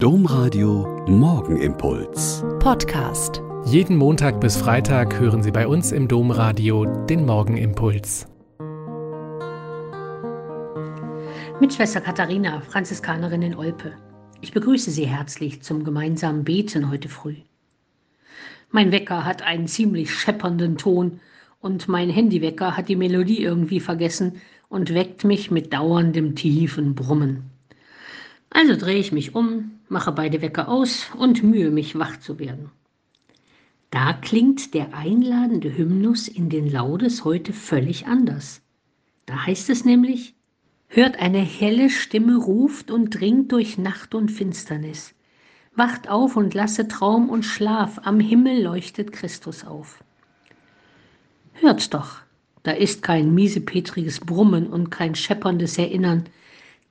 Domradio Morgenimpuls. Podcast. Jeden Montag bis Freitag hören Sie bei uns im Domradio den Morgenimpuls. Mit Schwester Katharina, Franziskanerin in Olpe. Ich begrüße Sie herzlich zum gemeinsamen Beten heute früh. Mein Wecker hat einen ziemlich scheppernden Ton und mein Handywecker hat die Melodie irgendwie vergessen und weckt mich mit dauerndem tiefen Brummen. Also drehe ich mich um, mache beide Wecker aus und mühe mich, wach zu werden. Da klingt der einladende Hymnus in den Laudes heute völlig anders. Da heißt es nämlich, hört eine helle Stimme ruft und dringt durch Nacht und Finsternis. Wacht auf und lasse Traum und Schlaf, am Himmel leuchtet Christus auf. Hört doch, da ist kein miesepetriges Brummen und kein schepperndes Erinnern,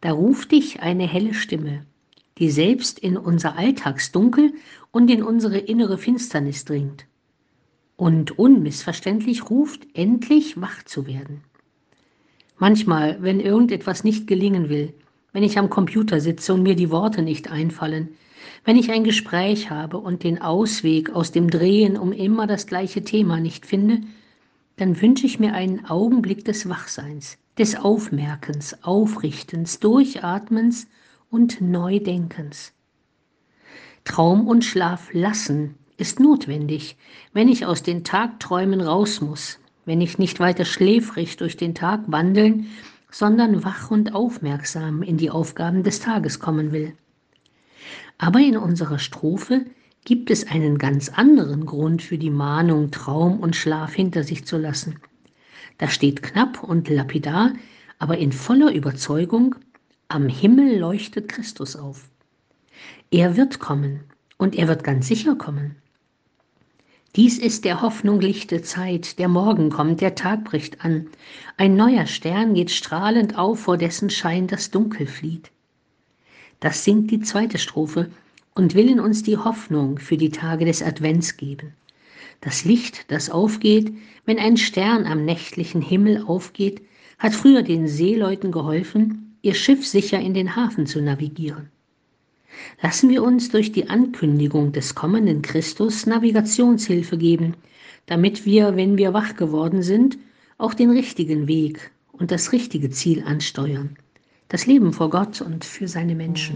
da ruft dich eine helle Stimme, die selbst in unser Alltagsdunkel und in unsere innere Finsternis dringt und unmissverständlich ruft, endlich wach zu werden. Manchmal, wenn irgendetwas nicht gelingen will, wenn ich am Computer sitze und mir die Worte nicht einfallen, wenn ich ein Gespräch habe und den Ausweg aus dem Drehen um immer das gleiche Thema nicht finde, dann wünsche ich mir einen Augenblick des Wachseins, des Aufmerkens, Aufrichtens, Durchatmens und Neudenkens. Traum und Schlaf lassen ist notwendig, wenn ich aus den Tagträumen raus muss, wenn ich nicht weiter schläfrig durch den Tag wandeln, sondern wach und aufmerksam in die Aufgaben des Tages kommen will. Aber in unserer Strophe gibt es einen ganz anderen Grund für die Mahnung, Traum und Schlaf hinter sich zu lassen. Da steht knapp und lapidar, aber in voller Überzeugung, am Himmel leuchtet Christus auf. Er wird kommen und er wird ganz sicher kommen. Dies ist der Hoffnung lichte Zeit, der Morgen kommt, der Tag bricht an. Ein neuer Stern geht strahlend auf, vor dessen Schein das Dunkel flieht. Das singt die zweite Strophe und will in uns die Hoffnung für die Tage des Advents geben. Das Licht, das aufgeht, wenn ein Stern am nächtlichen Himmel aufgeht, hat früher den Seeleuten geholfen, ihr Schiff sicher in den Hafen zu navigieren. Lassen wir uns durch die Ankündigung des kommenden Christus Navigationshilfe geben, damit wir, wenn wir wach geworden sind, auch den richtigen Weg und das richtige Ziel ansteuern. Das Leben vor Gott und für seine Menschen.